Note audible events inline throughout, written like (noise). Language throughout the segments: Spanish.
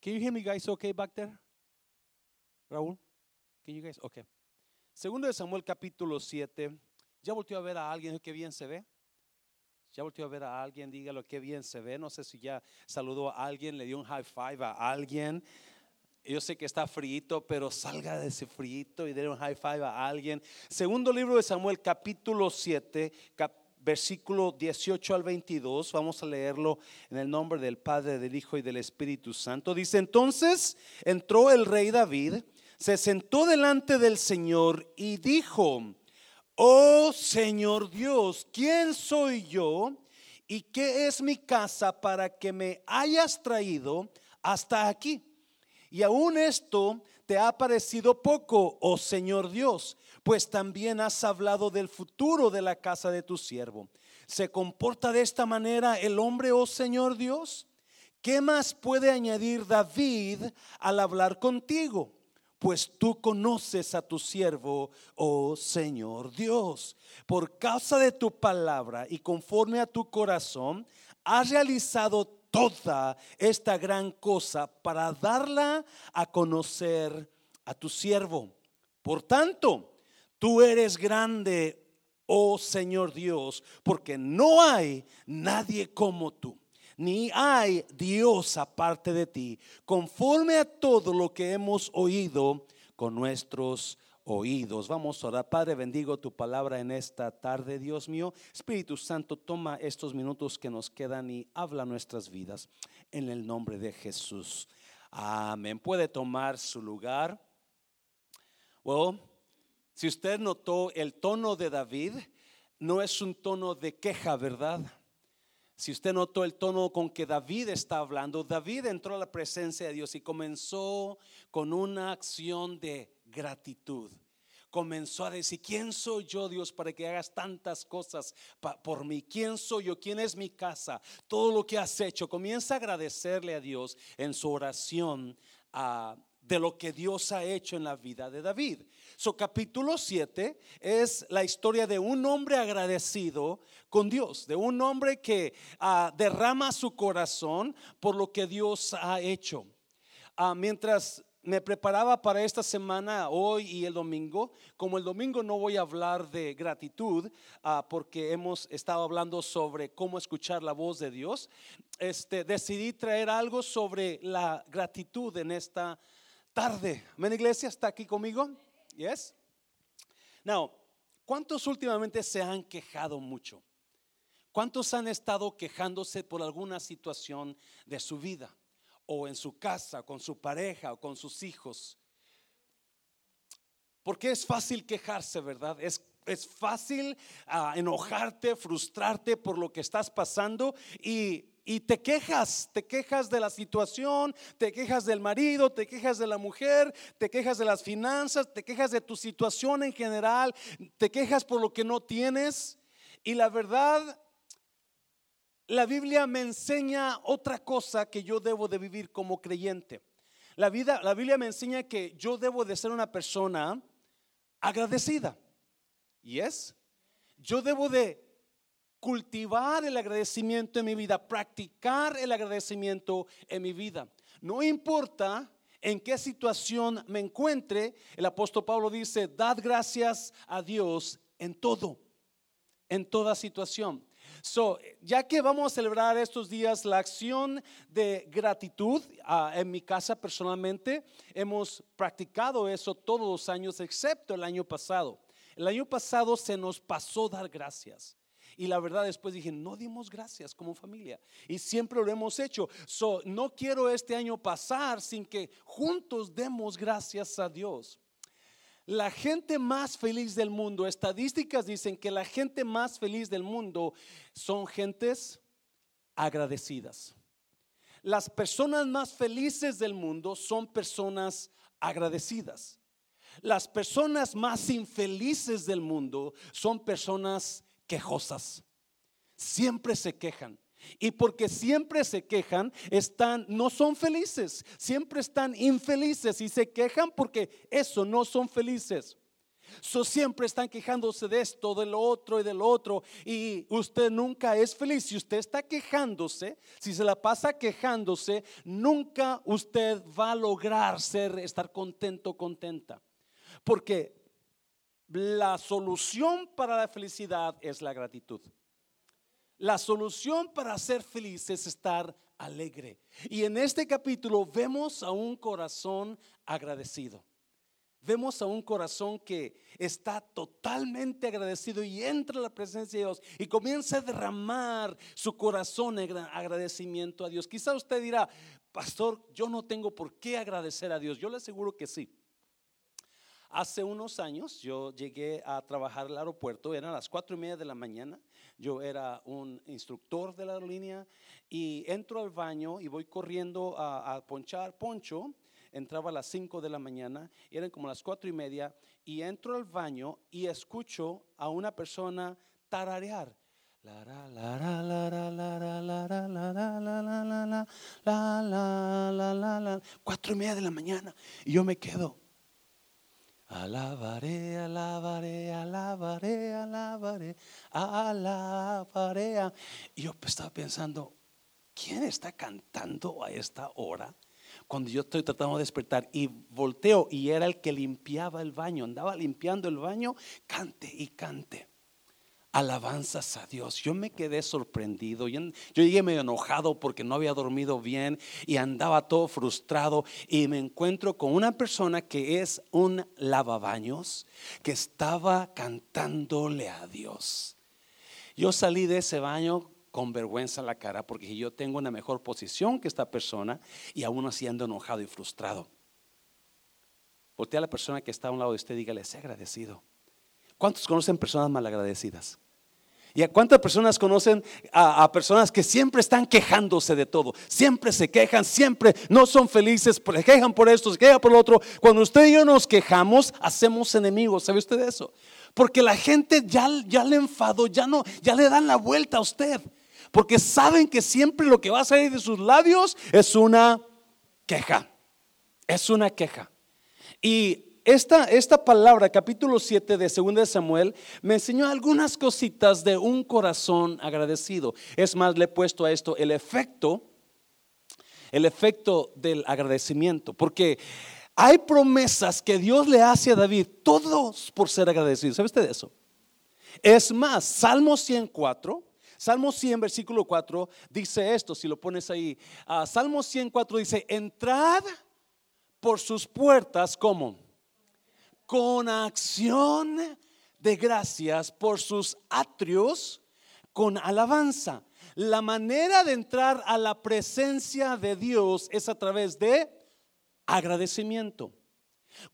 Can you hear me guys okay back there? Raúl? Can you guys? Okay. Segundo de Samuel capítulo 7. ¿Ya volvió a ver a alguien que bien se ve? Ya volvió a ver a alguien, dígalo que bien se ve. No sé si ya saludó a alguien, le dio un high five a alguien. Yo sé que está frío, pero salga de ese frío y dé un high five a alguien. Segundo libro de Samuel, capítulo 7, versículo 18 al 22. Vamos a leerlo en el nombre del Padre, del Hijo y del Espíritu Santo. Dice, entonces entró el rey David, se sentó delante del Señor y dijo, oh Señor Dios, ¿quién soy yo? ¿Y qué es mi casa para que me hayas traído hasta aquí? Y aún esto te ha parecido poco, oh Señor Dios, pues también has hablado del futuro de la casa de tu siervo. ¿Se comporta de esta manera el hombre, oh Señor Dios? ¿Qué más puede añadir David al hablar contigo? Pues tú conoces a tu siervo, oh Señor Dios. Por causa de tu palabra y conforme a tu corazón, has realizado toda esta gran cosa para darla a conocer a tu siervo. Por tanto, tú eres grande, oh Señor Dios, porque no hay nadie como tú, ni hay Dios aparte de ti, conforme a todo lo que hemos oído con nuestros oídos. Vamos a orar. Padre, bendigo tu palabra en esta tarde, Dios mío. Espíritu Santo, toma estos minutos que nos quedan y habla nuestras vidas en el nombre de Jesús. Amén. Puede tomar su lugar. Bueno, si usted notó el tono de David, no es un tono de queja, ¿verdad? Si usted notó el tono con que David está hablando, David entró a la presencia de Dios y comenzó con una acción de gratitud. Comenzó a decir, ¿quién soy yo, Dios, para que hagas tantas cosas por mí? ¿Quién soy yo? ¿Quién es mi casa? Todo lo que has hecho. Comienza a agradecerle a Dios en su oración ah, de lo que Dios ha hecho en la vida de David. Su capítulo 7 es la historia de un hombre agradecido con Dios, de un hombre que ah, derrama su corazón por lo que Dios ha hecho. Ah, mientras me preparaba para esta semana, hoy y el domingo. Como el domingo no voy a hablar de gratitud, ah, porque hemos estado hablando sobre cómo escuchar la voz de Dios, este, decidí traer algo sobre la gratitud en esta tarde. ¿Men iglesia está aquí conmigo? Yes. Now, ¿cuántos últimamente se han quejado mucho? ¿Cuántos han estado quejándose por alguna situación de su vida? o en su casa, con su pareja o con sus hijos. Porque es fácil quejarse, ¿verdad? Es, es fácil ah, enojarte, frustrarte por lo que estás pasando y, y te quejas, te quejas de la situación, te quejas del marido, te quejas de la mujer, te quejas de las finanzas, te quejas de tu situación en general, te quejas por lo que no tienes. Y la verdad la Biblia me enseña otra cosa que yo debo de vivir como creyente. La, vida, la Biblia me enseña que yo debo de ser una persona agradecida. ¿Y es? Yo debo de cultivar el agradecimiento en mi vida, practicar el agradecimiento en mi vida. No importa en qué situación me encuentre, el apóstol Pablo dice, dad gracias a Dios en todo, en toda situación. So, ya que vamos a celebrar estos días la acción de gratitud, ah, en mi casa personalmente hemos practicado eso todos los años, excepto el año pasado. El año pasado se nos pasó dar gracias. Y la verdad después dije, no dimos gracias como familia. Y siempre lo hemos hecho. So, no quiero este año pasar sin que juntos demos gracias a Dios. La gente más feliz del mundo, estadísticas dicen que la gente más feliz del mundo son gentes agradecidas. Las personas más felices del mundo son personas agradecidas. Las personas más infelices del mundo son personas quejosas. Siempre se quejan. Y porque siempre se quejan, están no son felices, siempre están infelices y se quejan porque eso no son felices. So, siempre están quejándose de esto, de lo otro y del otro. Y usted nunca es feliz. Si usted está quejándose, si se la pasa quejándose, nunca usted va a lograr ser, estar contento, contenta. Porque la solución para la felicidad es la gratitud. La solución para ser feliz es estar alegre. Y en este capítulo vemos a un corazón agradecido. Vemos a un corazón que está totalmente agradecido y entra a la presencia de Dios y comienza a derramar su corazón en agradecimiento a Dios. Quizá usted dirá, pastor, yo no tengo por qué agradecer a Dios. Yo le aseguro que sí. Hace unos años yo llegué a trabajar al aeropuerto, eran las cuatro y media de la mañana, yo era un instructor de la aerolínea y entro al baño y voy corriendo a, ponchar poncho entraba a las 5 de la mañana, eran como las cuatro y media, y entro al baño y escucho a una persona tararear. Cuatro y media de la mañana. Y yo me quedo. Alabaré, alabaré, alabaré, alabaré, alabaré. Y yo estaba pensando, ¿quién está cantando a esta hora? cuando yo estoy tratando de despertar y volteo y era el que limpiaba el baño, andaba limpiando el baño, cante y cante. Alabanzas a Dios. Yo me quedé sorprendido. Yo, llegué medio enojado porque no había dormido bien y andaba todo frustrado. Y me encuentro con una persona que es un lavabaños que estaba cantándole a Dios. Yo salí de ese baño con vergüenza en la cara porque yo tengo una mejor posición que esta persona y aún así ando enojado y frustrado. Voltea a la persona que está a un lado de usted y dígale, sé agradecido. ¿Cuántos conocen personas malagradecidas? ¿Y a cuántas personas conocen a, personas que siempre están quejándose de todo? Siempre se quejan, siempre no son felices, se quejan por esto, se quejan por lo otro. Cuando usted y yo nos quejamos, hacemos enemigos. ¿Sabe usted eso? Porque la gente ya, ya le enfadó, ya no, ya le dan la vuelta a usted. Porque saben que siempre lo que va a salir de sus labios es una queja. Es una queja. Y esta, palabra, capítulo 7 de 2 de Samuel, me enseñó algunas cositas de un corazón agradecido. Es más, le he puesto a esto el efecto, el efecto del agradecimiento. Porque hay promesas que Dios le hace a David, todos por ser agradecidos. ¿Sabe usted eso? Es más, Salmo 104 Salmo 100, versículo 4 dice esto, si lo pones ahí. Uh, Salmo 104 dice, entrad por sus puertas como con acción de gracias por sus atrios con alabanza. La manera de entrar a la presencia de Dios es a través de agradecimiento.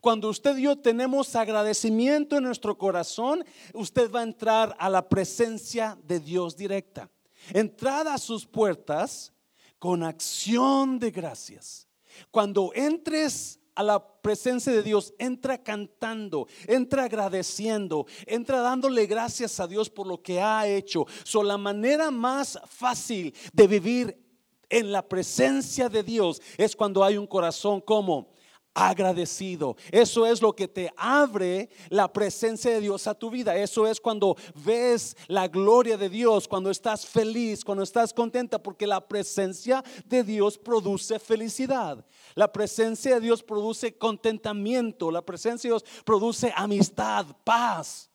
Cuando usted y yo tenemos agradecimiento en nuestro corazón, usted va a entrar a la presencia de Dios directa. Entrada a sus puertas con acción de gracias. Cuando entres a la presencia de Dios, entra cantando, entra agradeciendo, entra dándole gracias a Dios por lo que ha hecho. So, la manera más fácil de vivir en la presencia de Dios es cuando hay un corazón como agradecido. Eso es lo que te abre la presencia de Dios a tu vida. Eso es cuando ves la gloria de Dios, cuando estás feliz, cuando estás contenta, porque la presencia de Dios produce felicidad. La presencia de Dios produce contentamiento. La presencia de Dios produce amistad, paz.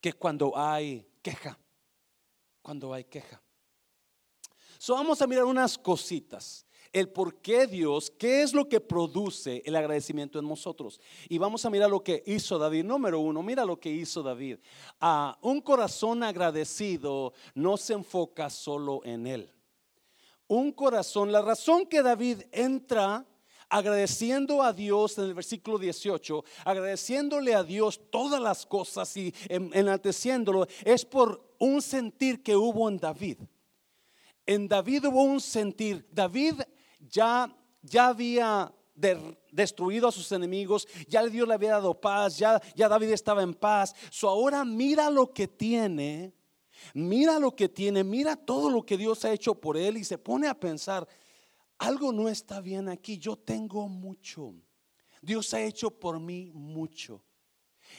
Que cuando hay queja, cuando hay queja. So, vamos a mirar unas cositas el por qué Dios, qué es lo que produce el agradecimiento en nosotros. Y vamos a mirar lo que hizo David. Número uno, mira lo que hizo David. Un corazón agradecido no se enfoca solo en él. Un corazón, la razón que David entra agradeciendo a Dios en el versículo 18, agradeciéndole a Dios todas las cosas y enalteciéndolo, es por un sentir que hubo en David. En David hubo un sentir. David ya, ya había destruido a sus enemigos, ya Dios le había dado paz, ya, ya David estaba en paz. So ahora mira lo que tiene, mira lo que tiene, mira todo lo que Dios ha hecho por él y se pone a pensar, algo no está bien aquí, yo tengo mucho. Dios ha hecho por mí mucho.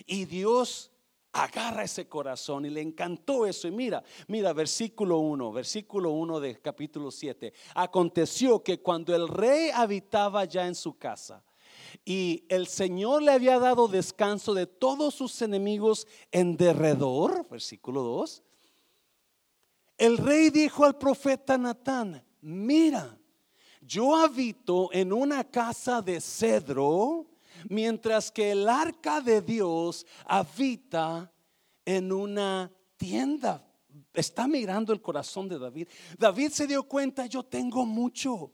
Y Dios agarra ese corazón y le encantó eso. Y mira, mira, versículo 1, versículo 1 de capítulo 7. Aconteció que cuando el rey habitaba ya en su casa y el Señor le había dado descanso de todos sus enemigos en derredor, versículo 2, el rey dijo al profeta Natán, mira, yo habito en una casa de cedro mientras que el arca de Dios habita en una tienda. Está mirando el corazón de David. David se dio cuenta, yo tengo mucho.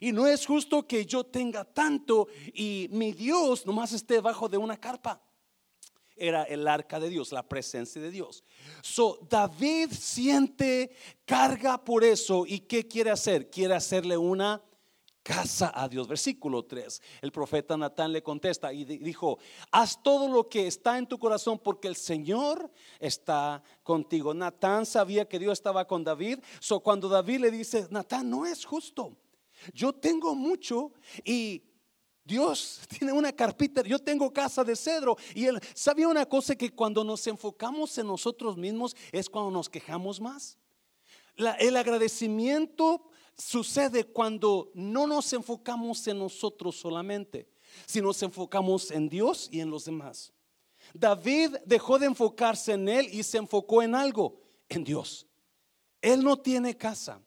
Y no es justo que yo tenga tanto y mi Dios nomás esté debajo de una carpa. Era el arca de Dios, la presencia de Dios. So David siente carga por eso y ¿qué quiere hacer? Quiere hacerle una casa a Dios. Versículo 3. El profeta Natán le contesta y dijo, haz todo lo que está en tu corazón porque el Señor está contigo. Natán sabía que Dios estaba con David. So cuando David le dice, Natán, no es justo. Yo tengo mucho y Dios (laughs) tiene una carpita, yo tengo casa de cedro. Y él sabía una cosa que cuando nos enfocamos en nosotros mismos es cuando nos quejamos más. el agradecimiento sucede cuando no nos enfocamos en nosotros solamente, sino nos enfocamos en Dios y en los demás. David dejó de enfocarse en él y se enfocó en algo, en Dios. Él no tiene casa.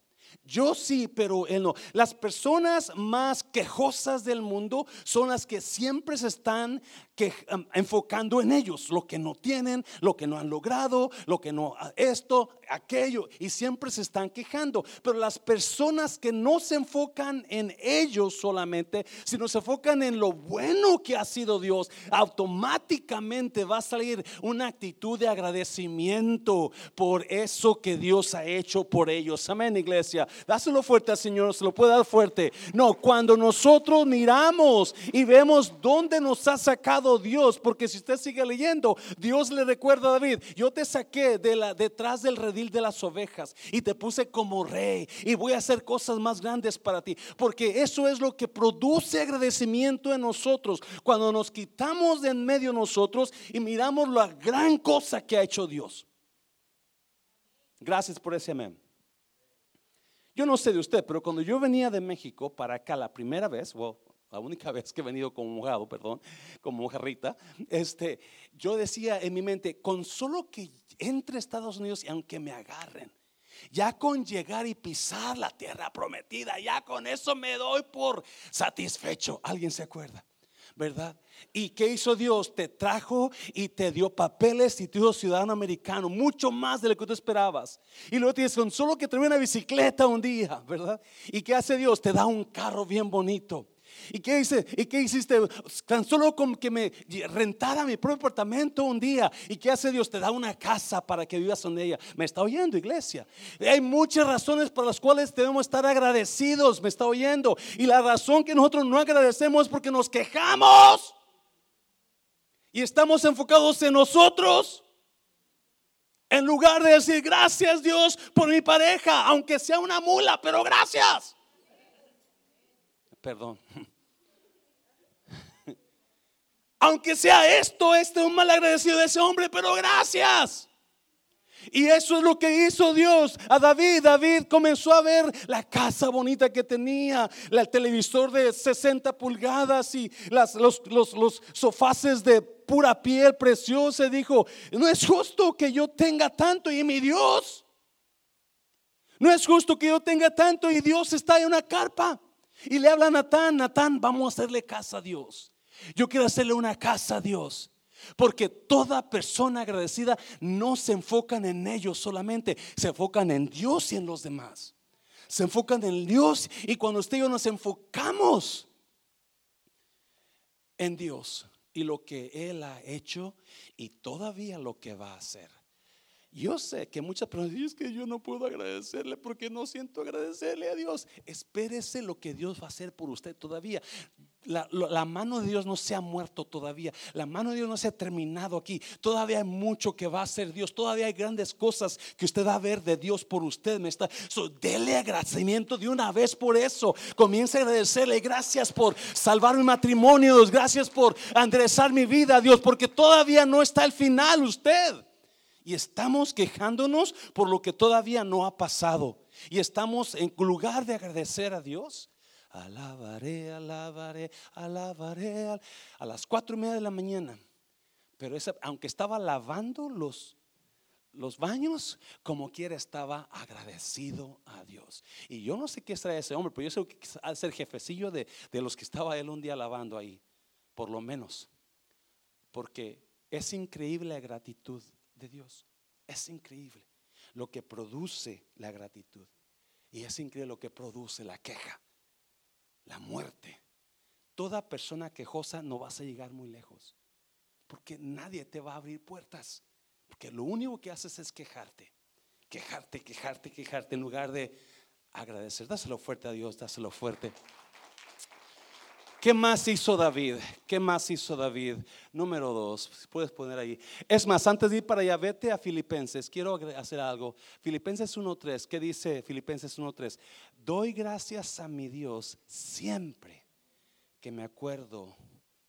Yo sí, pero él no. Las personas más quejosas del mundo son las que siempre se están que, enfocando en ellos, lo que no tienen, lo que no han logrado, lo que no, esto, aquello, y siempre se están quejando. Pero las personas que no se enfocan en ellos solamente, sino se enfocan en lo bueno que ha sido Dios, automáticamente va a salir una actitud de agradecimiento por eso que Dios ha hecho por ellos. Amén, iglesia. Dáselo fuerte al Señor, se lo puede dar fuerte. No, cuando nosotros miramos y vemos dónde nos ha sacado Dios, porque si usted sigue leyendo, Dios le recuerda a David, yo te saqué de la, detrás del redil de las ovejas y te puse como rey y voy a hacer cosas más grandes para ti, porque eso es lo que produce agradecimiento en nosotros, cuando nos quitamos de en medio nosotros y miramos la gran cosa que ha hecho Dios. Gracias por ese amén. Yo no sé de usted, pero cuando yo venía de México para acá la primera vez, la única (laughs) vez que he venido como mojado, perdón, como mojarrita, este, yo decía en mi mente, con solo que entre Estados Unidos y aunque me agarren, ya con llegar y pisar la tierra prometida, ya con eso me doy por satisfecho. ¿Alguien se acuerda? ¿verdad? ¿Y qué hizo Dios? Te trajo y te dio papeles y te dio ciudadano americano, mucho más de lo que tú esperabas. Y luego tienes con solo que te una bicicleta un día, ¿verdad? ¿Y qué hace Dios? Te da un carro bien bonito. ¿Y qué hice? ¿Y qué hiciste? Tan solo con que me rentara mi propio apartamento un día. ¿Y qué hace Dios? Te da una casa para que vivas en ella. Me está oyendo, iglesia. Hay muchas razones por las cuales debemos estar agradecidos. Me está oyendo. Y la razón que nosotros no agradecemos es porque nos quejamos. Y estamos enfocados en nosotros. En lugar de decir gracias Dios por mi pareja, aunque sea una mula, pero gracias. Perdón. Aunque sea esto, este es un mal agradecido de ese hombre, pero gracias. Y eso es lo que hizo Dios a David. David comenzó a ver la casa bonita que tenía, el televisor de 60 pulgadas y las, los, los, los sofaces de pura piel preciosa. Dijo, no es justo que yo tenga tanto y mi Dios. No es justo que yo tenga tanto y Dios está en una carpa. Y le habla a Natán, Natán, vamos a hacerle casa a Dios. Yo quiero hacerle una casa a Dios. Porque toda persona agradecida no se enfocan en ellos solamente, se enfocan en Dios y en los demás. Se enfocan en Dios y cuando usted y yo nos enfocamos en Dios y lo que Él ha hecho y todavía lo que va a hacer. Yo sé que muchas personas dicen que yo no puedo agradecerle porque no siento agradecerle a Dios. Espérese lo que Dios va a hacer por usted todavía. La, mano de Dios no se ha muerto todavía. La mano de Dios no se ha terminado aquí. Todavía hay mucho que va a hacer Dios. Todavía hay grandes cosas que usted va a ver de Dios por usted. Me está, so, dele agradecimiento de una vez por eso. Comience a agradecerle. Gracias por salvar mi matrimonio. Dios. Gracias por enderezar mi vida, Dios. Porque todavía no está el final usted. Y estamos quejándonos por lo que todavía no ha pasado. Y estamos en lugar de agradecer a Dios alabaré, alabaré, alabaré a las cuatro y media de la mañana. Pero esa, aunque estaba lavando los, los baños, como quiera estaba agradecido a Dios. Y yo no sé qué será ese hombre, pero yo sé que al ser jefecillo de, de los que estaba él un día lavando ahí, por lo menos. Porque es increíble la gratitud de Dios. Es increíble lo que produce la gratitud. Y es increíble lo que produce la queja la muerte. Toda persona quejosa no vas a llegar muy lejos. Porque nadie te va a abrir puertas. Porque lo único que haces es quejarte. Quejarte, quejarte, quejarte en lugar de agradecer. Dáselo fuerte a Dios, dáselo fuerte. ¿Qué más hizo David? ¿Qué más hizo David? Número dos, puedes poner ahí. Es más, antes de ir para allá, vete a Filipenses. Quiero hacer algo. Filipenses 1.3. ¿Qué dice Filipenses 1.3? Doy gracias a mi Dios siempre que me acuerdo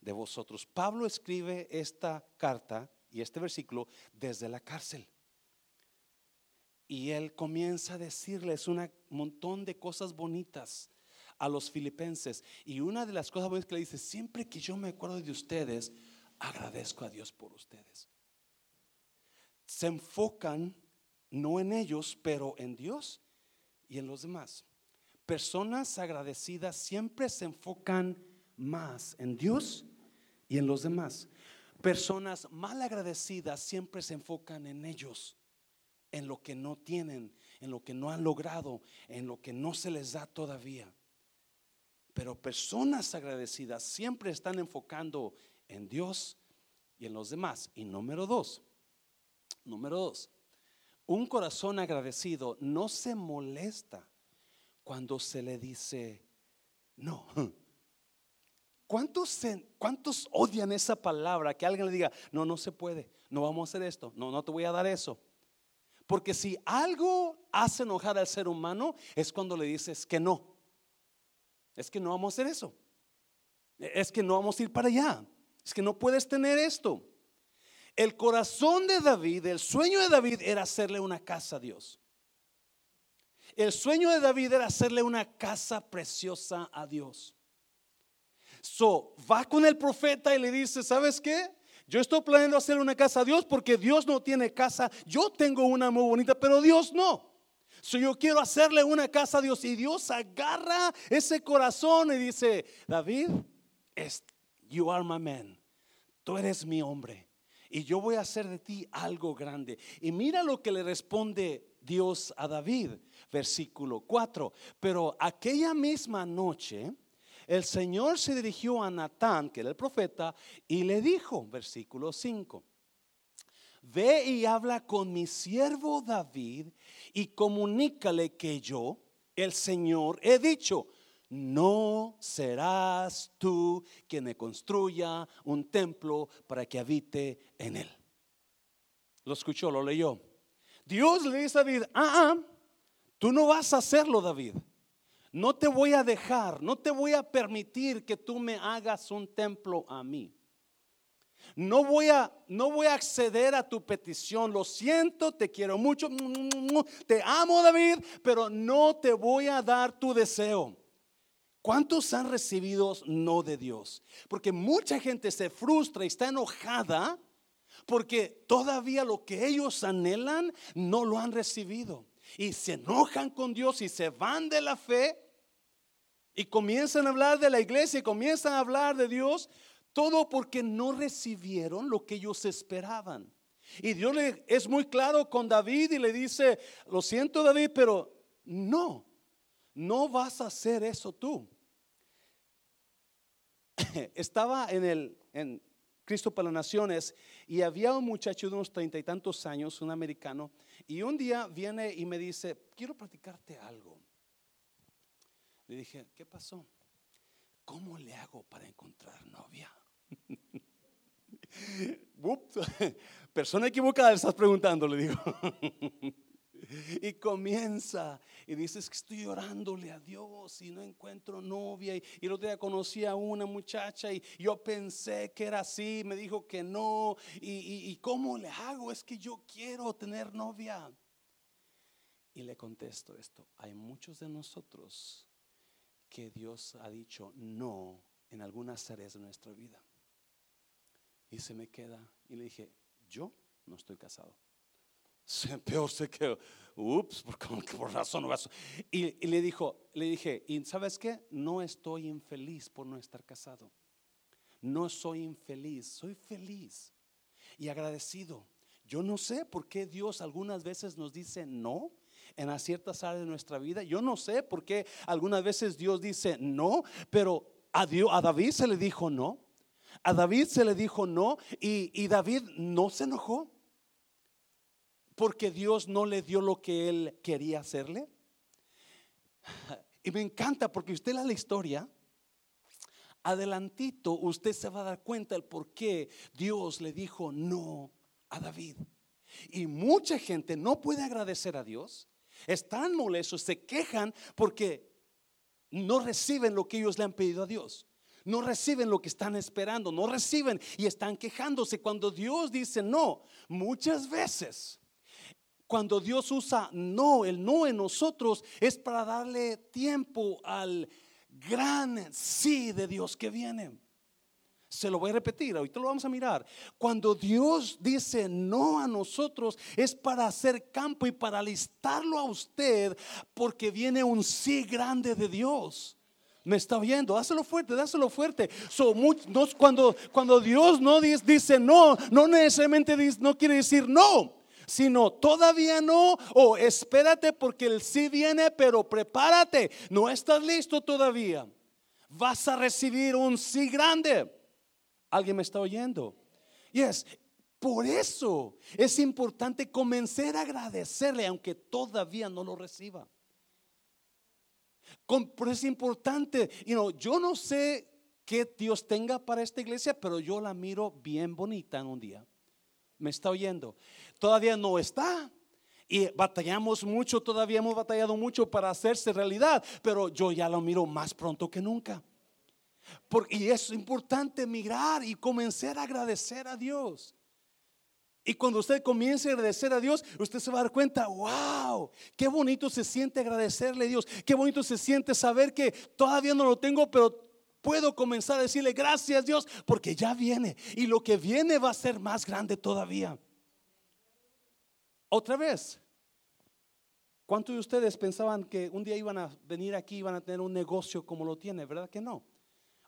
de vosotros. Pablo escribe esta carta y este versículo desde la cárcel. Y él comienza a decirles un montón de cosas bonitas a los filipenses. Y una de las cosas que le dice, siempre que yo me acuerdo de ustedes, agradezco a Dios por ustedes. Se enfocan no en ellos, pero en Dios y en los demás. Personas agradecidas siempre se enfocan más en Dios y en los demás. Personas mal agradecidas siempre se enfocan en ellos, en lo que no tienen, en lo que no han logrado, en lo que no se les da todavía. Pero personas agradecidas siempre están enfocando en Dios y en los demás. Y número dos, número dos, un corazón agradecido no se molesta cuando se le dice no. (laughs) ¿Cuántos, ¿Cuántos odian esa palabra? Que alguien le diga, no, no se puede, no vamos a hacer esto, no, no te voy a dar eso. Porque si algo hace enojar al ser humano es cuando le dices que no. Es que no vamos a hacer eso. Es que no vamos a ir para allá. Es que no puedes tener esto. El corazón de David, el sueño de David era hacerle una casa a Dios. El sueño de David era hacerle una casa preciosa a Dios. So, va con el profeta y le dice, ¿sabes qué? Yo estoy planeando hacer una casa a Dios porque Dios no tiene casa. Yo tengo una muy bonita, pero Dios no. So, yo quiero hacerle una casa a Dios y Dios agarra ese corazón y dice, David, you are my man. Tú eres mi hombre y yo voy a hacer de ti algo grande. Y mira lo que le responde Dios a David, versículo 4. Pero aquella misma noche, el Señor se dirigió a Natán, que era el profeta, y le dijo, versículo 5, ve y habla con mi siervo David y comunícale que yo, el Señor, he dicho, no serás tú quien me construya un templo para que habite en él. Lo escuchó, lo leyó. Dios le dice a David, ah, ah, tú no vas a hacerlo, David. No te voy a dejar, no te voy a permitir que tú me hagas un templo a mí. No voy a no voy a acceder a tu petición. Lo siento, te quiero mucho. Te amo, David, pero no te voy a dar tu deseo. ¿Cuántos han recibido no de Dios? Porque mucha gente se frustra y está enojada porque todavía lo que ellos anhelan no lo han recibido. Y se enojan con Dios y se van de la fe y comienzan a hablar de la iglesia y comienzan a hablar de Dios, todo porque no recibieron lo que ellos esperaban. Y Dios le, es muy claro con David y le dice, lo siento David, pero no, no vas a hacer eso tú. (coughs) Estaba en el, en, Cristo para las Naciones, y había un muchacho de unos treinta y tantos años, un americano, y un día viene y me dice, quiero platicarte algo. Le dije, ¿qué pasó? ¿cómo le hago para encontrar novia? (laughs) Persona equivocada, estás preguntando, le digo. (laughs) y comienza y dices que estoy orándole a Dios y no encuentro novia. Y, y el otro día conocí a una muchacha y yo pensé que era así, me dijo que no. Y, y cómo le hago? Es que yo quiero tener novia. Y le contesto esto, hay muchos de nosotros que Dios ha dicho no en algunas áreas de nuestra vida. Y se me queda y le dije, yo no estoy casado. (laughs) Peor se quedó, ups, por, (laughs) por razón o razón. Y, y, le dijo, le dije, ¿y sabes qué? No estoy infeliz por no estar casado. No soy infeliz, soy feliz y agradecido. Yo no sé por qué Dios algunas veces nos dice no en ciertas áreas de nuestra vida. Yo no sé por qué algunas veces Dios dice no, pero a, Dios, a David se le dijo no. A David se le dijo no y, David no se enojó porque Dios no le dio lo que él quería hacerle. Y me encanta porque usted la historia, adelantito usted se va a dar cuenta el por qué Dios le dijo no a David. Y mucha gente no puede agradecer a Dios están molestos, se quejan porque no reciben lo que ellos le han pedido a Dios. No reciben lo que están esperando, no reciben y están quejándose cuando Dios dice no. Muchas veces, cuando Dios usa no, el no en nosotros es para darle tiempo al gran sí de Dios que viene. Se lo voy a repetir, ahorita lo vamos a mirar. Cuando Dios dice no a nosotros es para hacer campo y para alistarlo a usted porque viene un sí grande de Dios. Me está viendo, dáselo fuerte, dáselo fuerte. So, cuando, cuando Dios no dice no, no necesariamente no quiere decir no, sino todavía no, o espérate porque el sí viene, pero prepárate, no estás listo todavía. Vas a recibir un sí grande. ¿Alguien me está oyendo? Yes. Por eso es importante comenzar a agradecerle aunque todavía no lo reciba. Por es importante, you know, yo no sé qué Dios tenga para esta iglesia, pero yo la miro bien bonita en un día. ¿Me está oyendo? Todavía no está. Y batallamos mucho, todavía hemos batallado mucho para hacerse realidad, pero yo ya lo miro más pronto que nunca y es importante mirar y comenzar a agradecer a Dios. Y cuando usted comience a agradecer a Dios, usted se va a dar cuenta, wow, qué bonito se siente agradecerle a Dios, qué bonito se siente saber que todavía no lo tengo, pero puedo comenzar a decirle gracias Dios, porque ya viene. Y lo que viene va a ser más grande todavía. Otra vez, ¿cuántos de ustedes pensaban que un día iban a venir aquí, iban a tener un negocio como lo tiene? ¿Verdad que no?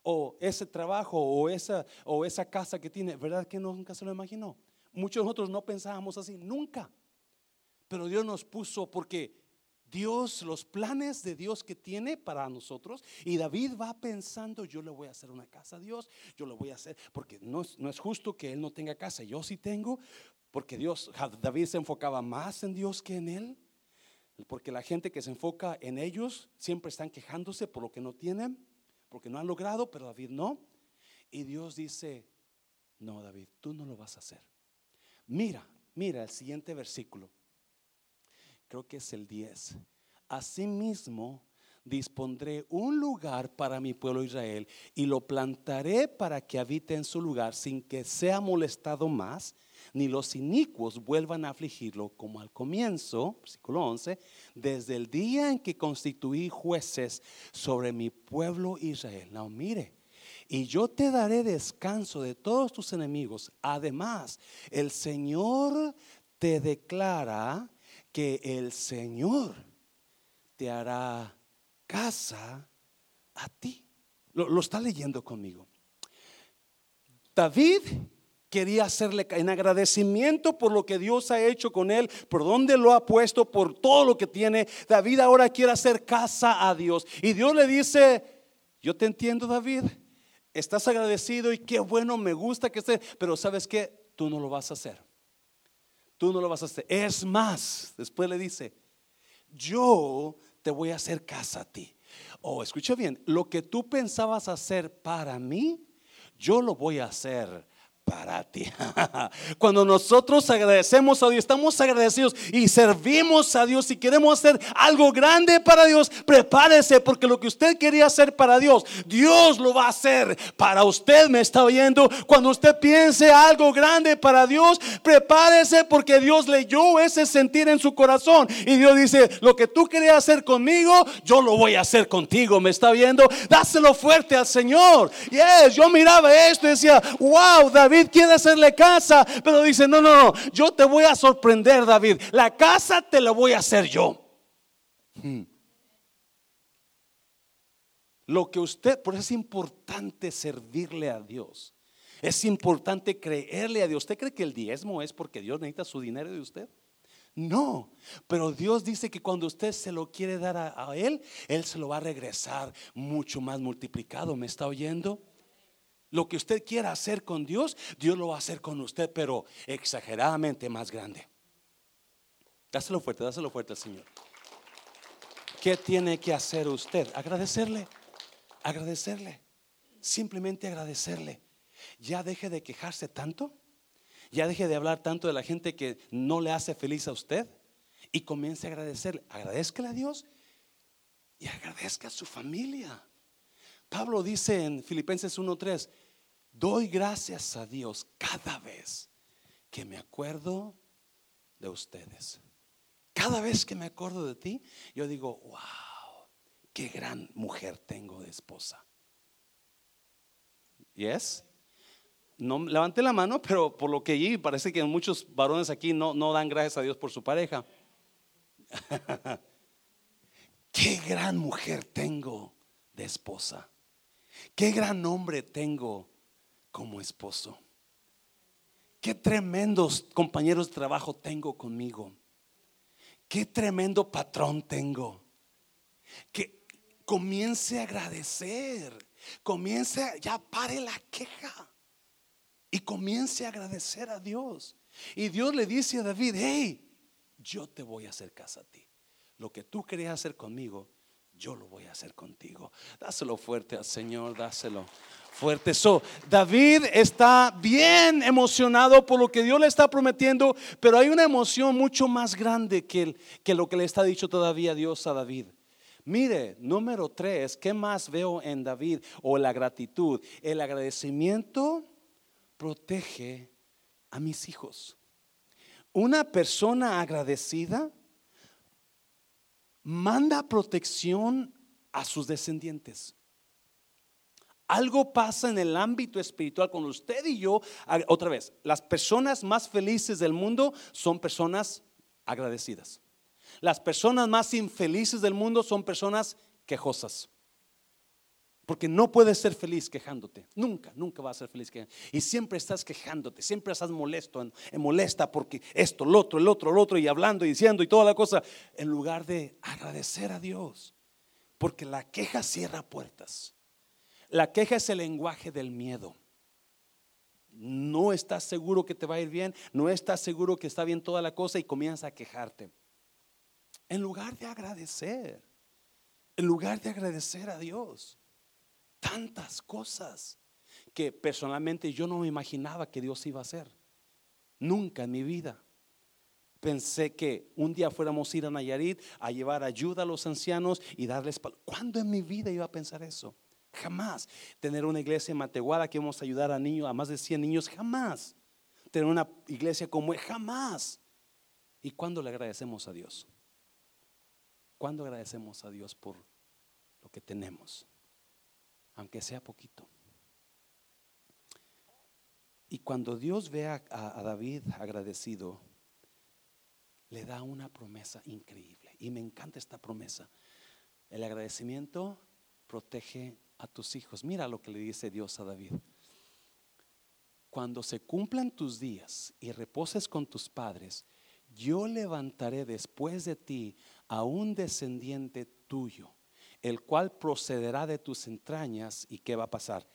o ese trabajo o esa, o esa casa que tiene, ¿verdad que nunca se lo imaginó? Muchos de nosotros no pensábamos así, nunca. Pero Dios nos puso porque Dios, los planes de Dios que tiene para nosotros, y David va pensando, yo le voy a hacer una casa a Dios, yo lo voy a hacer, porque no, no es justo que él no tenga casa, yo sí tengo, porque Dios, David se enfocaba más en Dios que en él, porque la gente que se enfoca en ellos siempre están quejándose por lo que no tienen porque no han logrado, pero David no. Y Dios dice, no, David, tú no lo vas a hacer. Mira, mira el siguiente versículo. Creo que es el 10. Asimismo, dispondré un lugar para mi pueblo Israel y lo plantaré para que habite en su lugar sin que sea molestado más ni los inicuos vuelvan a afligirlo como al comienzo, versículo 11, desde el día en que constituí jueces sobre mi pueblo Israel. No, mire, y yo te daré descanso de todos tus enemigos. Además, el Señor te declara que el Señor te hará casa a ti. Lo, lo está leyendo conmigo. David quería hacerle en agradecimiento por lo que Dios ha hecho con él, por donde lo ha puesto, por todo lo que tiene. David ahora quiere hacer casa a Dios. Y Dios le dice, yo te entiendo David, estás agradecido y qué bueno, me gusta que esté, pero sabes que tú no lo vas a hacer. Tú no lo vas a hacer. Es más, después le dice, yo te voy a hacer casa a ti. Oh, escucha bien, lo que tú pensabas hacer para mí, yo lo voy a hacer para ti. (laughs) Cuando nosotros agradecemos a Dios, estamos agradecidos y servimos a Dios y queremos hacer algo grande para Dios, prepárese porque lo que usted quería hacer para Dios, Dios lo va a hacer para usted. Me está oyendo. Cuando usted piense algo grande para Dios, prepárese porque Dios leyó ese sentir en su corazón y Dios dice, lo que tú querías hacer conmigo, yo lo voy a hacer contigo. Me está viendo. Dáselo fuerte al Señor. Yes, yo miraba esto y decía, wow, David quiere hacerle casa, pero dice, no, no, no, yo te voy a sorprender, David. La casa te la voy a hacer yo. Hmm. Lo que usted, por eso es importante servirle a Dios. Es importante creerle a Dios. ¿Usted cree que el diezmo es porque Dios necesita su dinero de usted? No, pero Dios dice que cuando usted se lo quiere dar a, a, Él, Él se lo va a regresar mucho más multiplicado. ¿Me está oyendo? Lo que usted quiera hacer con Dios, Dios lo va a hacer con usted, pero exageradamente más grande. Dáselo fuerte, dáselo fuerte al Señor. ¿Qué tiene que hacer usted? Agradecerle, agradecerle, simplemente agradecerle. Ya deje de quejarse tanto, ya deje de hablar tanto de la gente que no le hace feliz a usted y comience a agradecerle. Agradezca a Dios y agradezca a su familia. Pablo dice en Filipenses 1:3, doy gracias a Dios cada vez que me acuerdo de ustedes. Cada vez que me acuerdo de ti, yo digo, wow, qué gran mujer tengo de esposa. ¿Yes? No levante la mano, pero por lo que vi, parece que muchos varones aquí no, no dan gracias a Dios por su pareja. (laughs) qué gran mujer tengo de esposa. Qué gran hombre tengo como esposo. Qué tremendos compañeros de trabajo tengo conmigo. Qué tremendo patrón tengo. Que comience a agradecer. Comience, a, ya pare la queja. Y comience a agradecer a Dios. Y Dios le dice a David, hey, yo te voy a hacer casa a ti. Lo que tú querías hacer conmigo, yo lo voy a hacer contigo. Dáselo fuerte al Señor, dáselo fuerte. So, David está bien emocionado por lo que Dios le está prometiendo, pero hay una emoción mucho más grande que, que lo que le está dicho todavía Dios a David. Mire, número tres, ¿qué más veo en David? O la gratitud. El agradecimiento protege a mis hijos. Una persona agradecida manda protección a sus descendientes. Algo pasa en el ámbito espiritual con usted y yo. Otra vez, las personas más felices del mundo son personas agradecidas. Las personas más infelices del mundo son personas quejosas. Porque no puedes ser feliz quejándote. Nunca, nunca vas a ser feliz quejándote. Y siempre estás quejándote, siempre estás molesto, molesta porque esto, lo otro, el otro, el otro, y hablando y diciendo y toda la cosa, en lugar de agradecer a Dios. Porque la queja cierra puertas. La queja es el lenguaje del miedo. No estás seguro que te va a ir bien, no estás seguro que está bien toda la cosa y comienzas a quejarte. En lugar de agradecer, en lugar de agradecer a Dios tantas cosas que personalmente yo no me imaginaba que Dios iba a hacer. Nunca en mi vida. Pensé que un día fuéramos a ir a Nayarit a llevar ayuda a los ancianos y darles... ¿Cuándo en mi vida iba a pensar eso? Jamás. Tener una iglesia en que vamos a ayudar a niños, a más de 100 niños, jamás. Tener una iglesia como jamás. ¿Y cuándo le agradecemos a Dios? ¿Cuándo agradecemos a Dios por lo que tenemos? Aunque sea poquito. Y cuando Dios ve a, David agradecido, le da una promesa increíble. Y me encanta esta promesa. El agradecimiento protege a tus hijos. Mira lo que le dice Dios a David. Cuando se cumplan tus días y reposes con tus padres, yo levantaré después de ti a un descendiente tuyo el cual procederá de tus entrañas y qué va a pasar.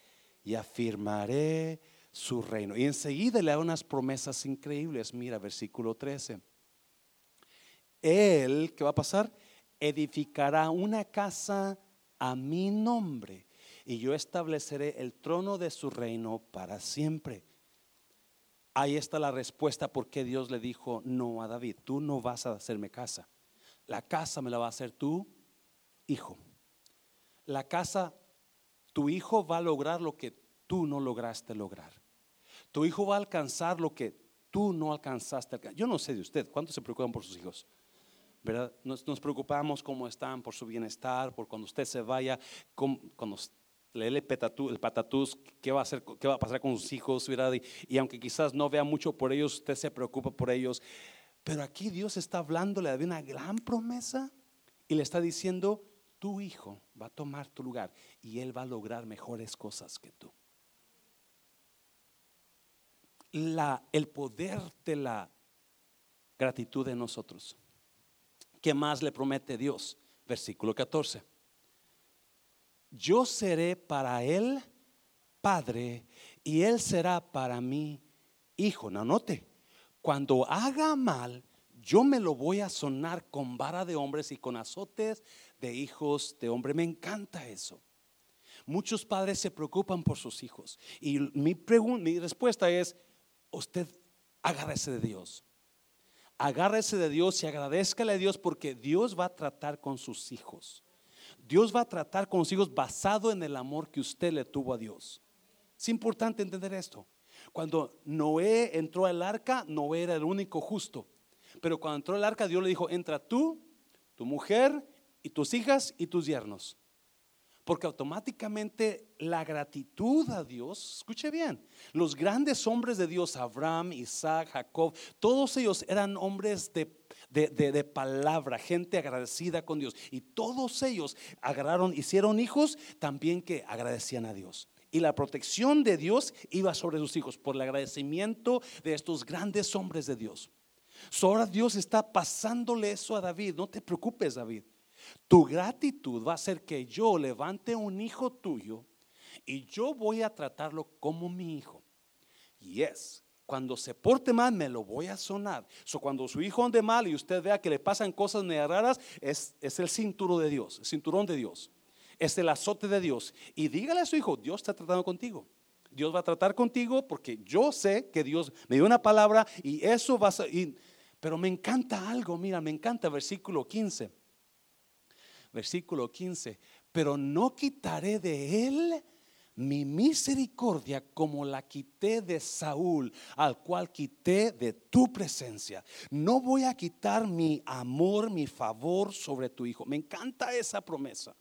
Y afirmaré su reino. Y enseguida le da unas promesas increíbles. Mira, versículo 13. Él, ¿qué va a pasar? Edificará una casa a mi nombre y yo estableceré el trono de su reino para siempre. Ahí está la respuesta por qué Dios le dijo no a David, tú no vas a hacerme casa. La casa me la va a hacer tu hijo. La casa, tu hijo va a lograr lo que tú no lograste lograr. Tu hijo va a alcanzar lo que tú no alcanzaste. Yo no sé de usted, ¿cuántos se preocupan por sus hijos? ¿Verdad? Nos, preocupamos cómo están, por su bienestar, por cuando usted se vaya, cuando lee el, el patatús, ¿qué va, a hacer, qué va a pasar con sus hijos, ¿verdad? Y, aunque quizás no vea mucho por ellos, usted se preocupa por ellos. Pero aquí Dios está hablándole de una gran promesa y le está diciendo, tu hijo va a tomar tu lugar y él va a lograr mejores cosas que tú. El poder de la gratitud de nosotros. ¿Qué más le promete Dios? Versículo 14. Yo seré para él padre y él será para mí hijo. No note, cuando haga mal, yo me lo voy a sonar con vara de hombres y con azotes de hijos de hombre. Me encanta eso. Muchos padres se preocupan por sus hijos. Y mi, mi respuesta es, usted agárrese de Dios. Agárrese de Dios y agradezcale a Dios porque Dios va a tratar con sus hijos. Dios va a tratar con sus hijos basado en el amor que usted le tuvo a Dios. Es importante entender esto. Cuando Noé entró al arca, Noé era el único justo. Pero cuando entró al arca, Dios le dijo, entra tú, tu mujer y tus hijas y tus yernos. Porque automáticamente la gratitud a Dios, escuche bien, los grandes hombres de Dios, Abraham, Isaac, Jacob, todos ellos eran hombres de, de, palabra, gente agradecida con Dios. Y todos ellos agarraron, hicieron hijos también que agradecían a Dios. Y la protección de Dios iba sobre sus hijos por el agradecimiento de estos grandes hombres de Dios. Ahora Dios está pasándole eso a David. No te preocupes, David. Tu gratitud va a hacer que yo levante un hijo tuyo y yo voy a tratarlo como mi hijo. Y es, cuando se porte mal, me lo voy a sonar. So, cuando su hijo ande mal y usted vea que le pasan cosas medio raras, es, es el cinturón de Dios, el cinturón de Dios. Es el azote de Dios. Y dígale a su hijo, Dios está tratando contigo. Dios va a tratar contigo porque yo sé que Dios me dio una palabra y eso va a ser. Pero me encanta algo, mira, me encanta versículo 15 versículo 15, pero no quitaré de él mi misericordia como la quité de Saúl, al cual quité de tu presencia. No voy a quitar mi amor, mi favor sobre tu hijo. Me encanta esa promesa.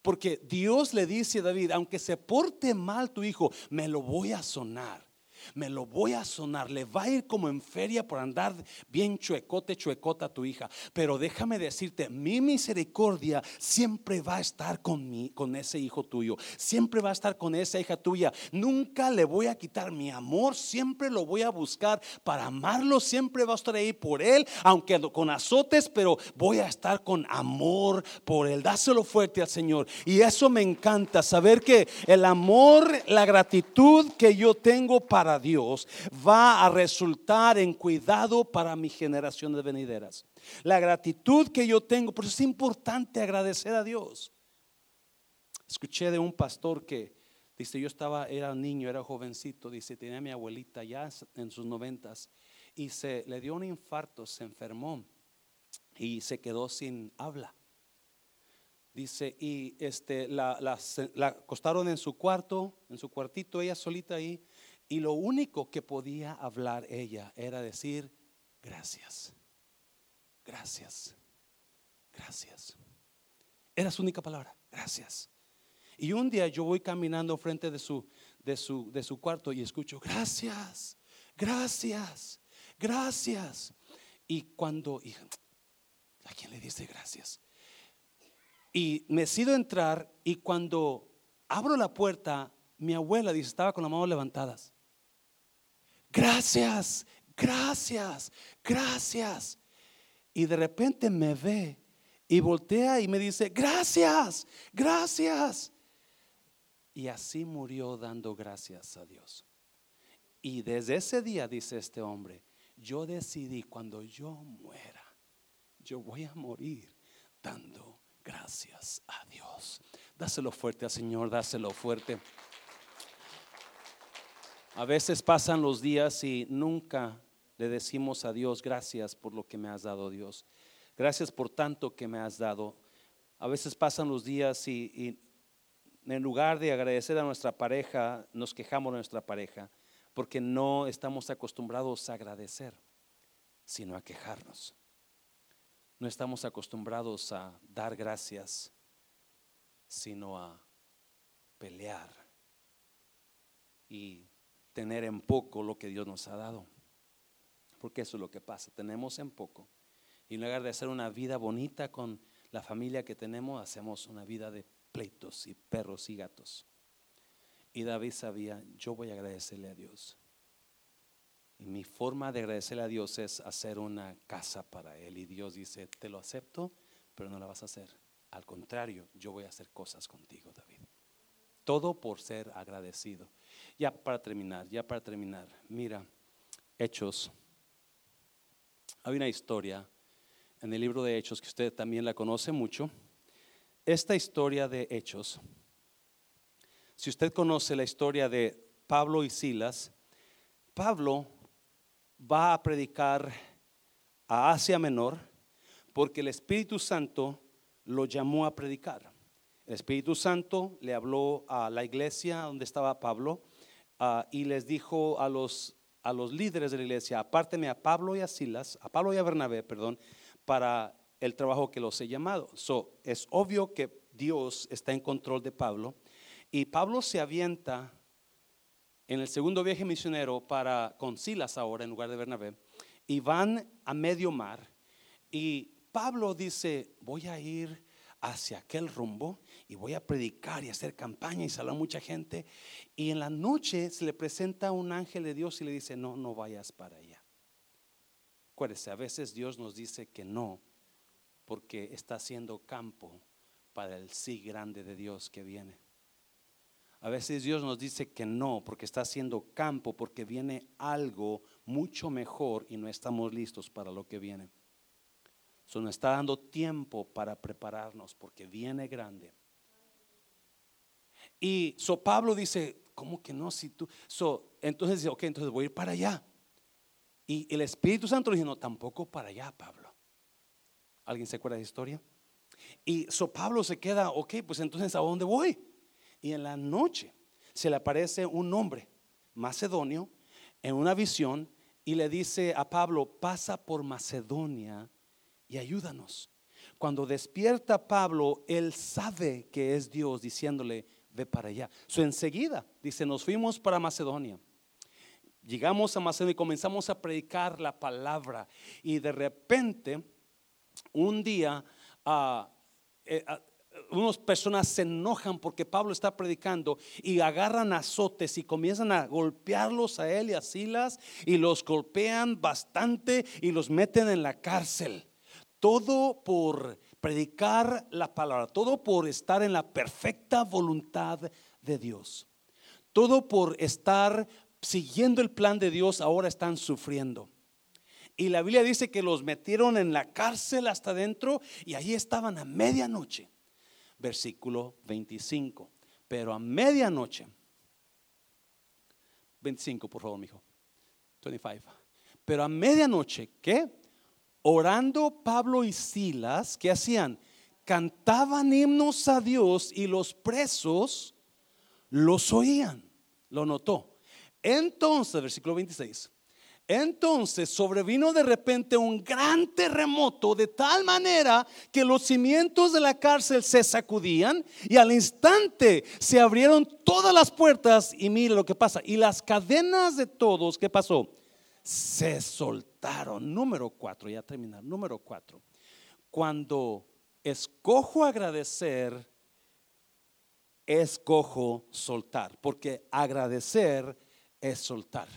Porque Dios le dice a David, aunque se porte mal tu hijo, me lo voy a sonar me lo voy a sonar, le va a ir como en feria por andar bien chuecote, chuecota a tu hija. Pero déjame decirte, mi misericordia siempre va a estar con, mi, con ese hijo tuyo, siempre va a estar con esa hija tuya. Nunca le voy a quitar mi amor, siempre lo voy a buscar para amarlo, siempre va a estar ahí por él, aunque con azotes, pero voy a estar con amor por él. Dáselo fuerte al Señor. Y eso me encanta, saber que el amor, la gratitud que yo tengo para Dios va a resultar en cuidado para mis generaciones venideras. La gratitud que yo tengo, por eso es importante agradecer a Dios. Escuché de un pastor que dice, yo estaba, era niño, era jovencito, dice, tenía a mi abuelita ya en sus noventas y se le dio un infarto, se enfermó y se quedó sin habla. Dice, y este, la, la, la acostaron en su cuarto, en su cuartito, ella solita ahí, y lo único que podía hablar ella era decir, gracias, gracias, gracias. Era su única palabra, gracias. Y un día yo voy caminando frente de su, de su, de su cuarto y escucho, gracias, gracias, gracias. Y cuando, ¿a quién le dice gracias? Y me decido entrar y cuando abro la puerta, mi abuela dice, estaba con las manos levantadas gracias, gracias, gracias. Y de repente me ve y voltea y me dice, gracias, gracias. Y así murió dando gracias a Dios. Y desde ese día, dice este hombre, yo decidí cuando yo muera, yo voy a morir dando gracias a Dios Dáselo fuerte al Señor, dáselo fuerte. A veces pasan los días y nunca le decimos a Dios gracias por lo que me has dado, Dios. Gracias por tanto que me has dado. A veces pasan los días y, en lugar de agradecer a nuestra pareja, nos quejamos de nuestra pareja, porque no estamos acostumbrados a agradecer, sino a quejarnos. No estamos acostumbrados a dar gracias, sino a pelear y tener en poco lo que Dios nos ha dado. Porque eso es lo que pasa, tenemos en poco. Y en lugar de hacer una vida bonita con la familia que tenemos, hacemos una vida de pleitos y perros y gatos. Y David sabía, yo voy a agradecerle a Dios. Y mi forma de agradecerle a Dios es hacer una casa para Él. Y Dios dice, te lo acepto, pero no la vas a hacer. Al contrario, yo voy a hacer cosas contigo, David. Todo por ser agradecido. Ya para terminar, ya para terminar, mira, Hechos. Hay una historia en el libro de Hechos que usted también la conoce mucho. Esta historia de Hechos, si usted conoce la historia de Pablo y Silas, Pablo va a predicar a Asia Menor porque el Espíritu Santo lo llamó a predicar. El Espíritu Santo le habló a la iglesia donde estaba Pablo ah, y les dijo a los, a los líderes de la iglesia, apárteme a Pablo y a Silas, a Pablo y a Bernabé, perdón, para el trabajo que los he llamado. So, es obvio que Dios está en control de Pablo y Pablo se avienta en el segundo viaje misionero para con Silas ahora en lugar de Bernabé y van a medio mar y Pablo dice, voy a ir hacia aquel rumbo y voy a predicar y hacer campaña y a mucha gente. Y en la noche se le presenta un ángel de Dios y le dice, no, no vayas para allá. Acuérdese, a veces Dios nos dice que no, porque está haciendo campo para el sí grande de Dios que viene. A veces Dios nos dice que no, porque está haciendo campo, porque viene algo mucho mejor y no estamos listos para lo que viene. So, nos está dando tiempo para prepararnos porque viene grande. Y so Pablo dice, ¿cómo que no? Si tú, so, entonces dice, ok, entonces voy a ir para allá. Y el Espíritu Santo le dice, no, tampoco para allá, Pablo. ¿Alguien se acuerda de la historia? Y so Pablo se queda, ok, pues entonces ¿a dónde voy? Y en la noche se le aparece un hombre macedonio en una visión y le dice a Pablo, pasa por Macedonia y ayúdanos. Cuando despierta Pablo, él sabe que es Dios diciéndole, ve para allá. So, enseguida, dice, nos fuimos para Macedonia. Llegamos a Macedonia y comenzamos a predicar la palabra. Y de repente, un día, uh, unas personas se enojan porque Pablo está predicando y agarran azotes y comienzan a golpearlos a él y a Silas y los golpean bastante y los meten en la cárcel. Todo por predicar la palabra, todo por estar en la perfecta voluntad de Dios. Todo por estar siguiendo el plan de Dios, ahora están sufriendo. Y la Biblia dice que los metieron en la cárcel hasta adentro y ahí estaban a medianoche. Versículo 25. Pero a medianoche, 25 por favor, mijo. 25. Pero a medianoche, ¿qué? Orando Pablo y Silas, ¿qué hacían? Cantaban himnos a Dios y los presos los oían. Lo notó. Entonces, versículo 26. Entonces sobrevino de repente un gran terremoto de tal manera que los cimientos de la cárcel se sacudían y al instante se abrieron todas las puertas y mire lo que pasa. Y las cadenas de todos, ¿qué pasó? se soltaron. Número cuatro, ya terminar. Número cuatro. Cuando escojo agradecer, escojo soltar, porque agradecer es soltar.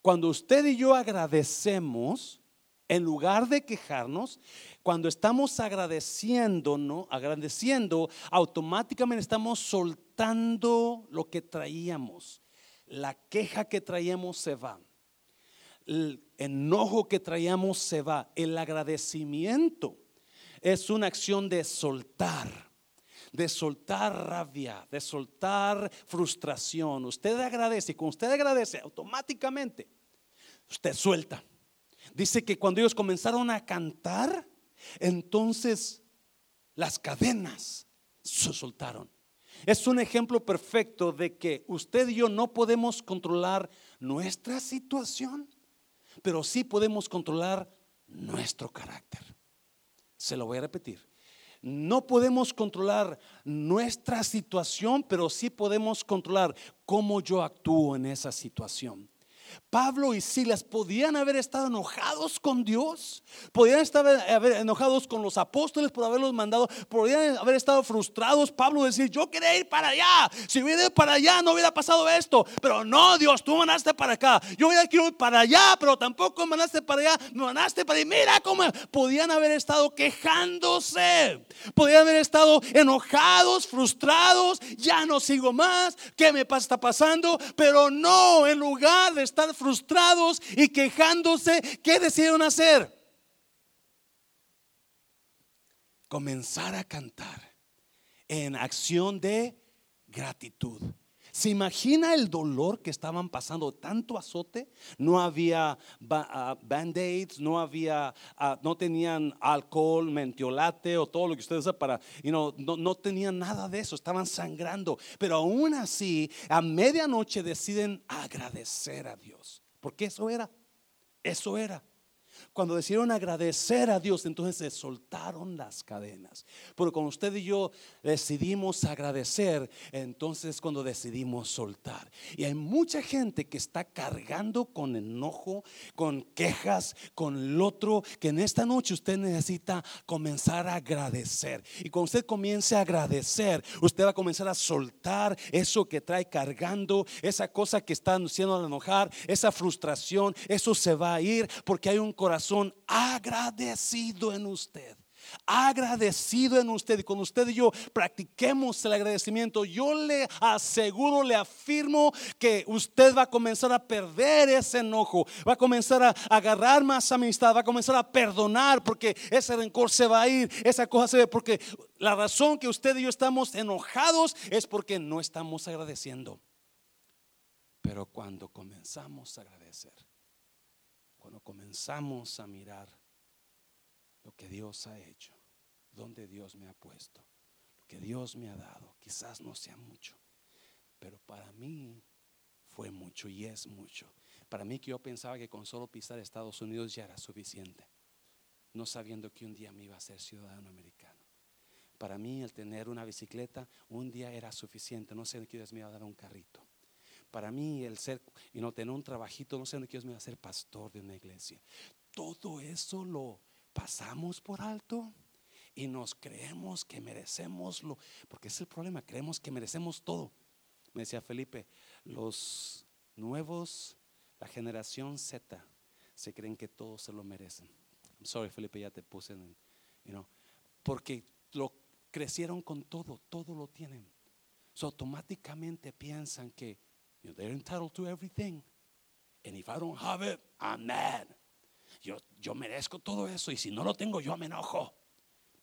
Cuando usted y yo agradecemos, en lugar de quejarnos, cuando estamos agradeciendo, ¿no? agradeciendo, automáticamente estamos soltando lo que traíamos. La queja que traíamos se va el enojo que traíamos se va. El agradecimiento es una acción de soltar, de soltar rabia, de soltar frustración. Usted agradece y cuando usted agradece automáticamente, usted suelta. Dice que cuando ellos comenzaron a cantar, entonces las cadenas se soltaron. Es un ejemplo perfecto de que usted y yo no podemos controlar nuestra situación, pero sí podemos controlar nuestro carácter. Se lo voy a repetir. No podemos controlar nuestra situación, pero sí podemos controlar cómo yo actúo en esa situación. Pablo y Silas podían haber estado enojados con Dios, podían estar enojados con los apóstoles por haberlos mandado, podían haber estado frustrados. Pablo decir, yo quería ir para allá, si hubiera ido para allá no hubiera pasado esto, pero no, Dios, tú mandaste para acá. Yo hubiera querido ir para allá, pero tampoco mandaste para allá, me mandaste para allá. Mira cómo podían haber estado quejándose, podían haber estado enojados, frustrados, ya no sigo más, ¿qué me está pasando? Pero no, en lugar de estar frustrados y quejándose, ¿qué decidieron hacer? Comenzar a cantar en acción de gratitud. ¿Se imagina el dolor que estaban pasando? Tanto azote, no había ah, band-aids, no había, ah, no tenían alcohol, mentiolate o todo lo que ustedes para, you know, no, no tenían nada de eso, estaban sangrando. Pero aún así, a medianoche deciden agradecer a Dios, porque eso era, eso era. Cuando decidieron agradecer a Dios, entonces se soltaron las cadenas. Porque cuando usted y yo decidimos agradecer, entonces cuando decidimos soltar. Y hay mucha gente que está cargando con enojo, con quejas, con el otro, que en esta noche usted necesita comenzar a agradecer. Y cuando usted comience a agradecer, usted va a comenzar a soltar eso que trae cargando, esa cosa que está haciendo enojar, esa frustración, eso se va a ir porque hay un corazón son agradecido en usted. Agradecido en usted. Y cuando usted y yo practiquemos el agradecimiento, yo le aseguro, le afirmo que usted va a comenzar a perder ese enojo, va a comenzar a agarrar más amistad, va a comenzar a perdonar porque ese rencor se va a ir, esa cosa se ve. Porque la razón que usted y yo estamos enojados es porque no estamos agradeciendo. Pero cuando comenzamos a agradecer, comenzamos a mirar lo que Dios ha hecho, donde Dios me ha puesto, lo que Dios me ha dado, quizás no sea mucho, pero para mí fue mucho y es mucho. Para mí que yo pensaba que con solo pisar Estados Unidos ya era suficiente, no sabiendo que un día me iba a ser ciudadano americano. Para mí el tener una bicicleta un día era suficiente, no sé que Dios me iba a dar un carrito para mí el ser y no tener un trabajito, no sé dónde quiero ser pastor de una iglesia. Todo eso lo pasamos por alto y nos creemos que merecemos lo, porque es el problema, creemos que merecemos todo. Me decía Felipe, los nuevos, la generación Z, se creen que todos se lo merecen. I'm sorry, Felipe, ya te puse en, you know, porque lo crecieron con todo, todo lo tienen. Automáticamente piensan que You know, they're entitled to everything. And if I don't have it, I'm mad. Yo, yo merezco todo eso y si no lo tengo, yo me enojo.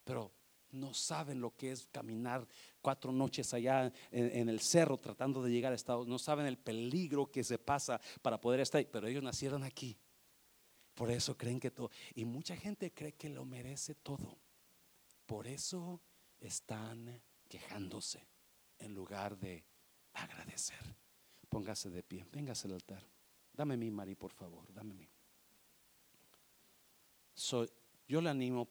Pero no saben lo que es caminar cuatro noches allá en, el cerro tratando de llegar a Estados No saben el peligro que se pasa para poder estar ahí. Pero ellos nacieron aquí. Por eso creen que todo. Y mucha gente cree que lo merece todo. Por eso están quejándose en lugar de agradecer. Póngase de pie, véngase al altar. Dame mi Mari, por favor, dame mi. yo le animo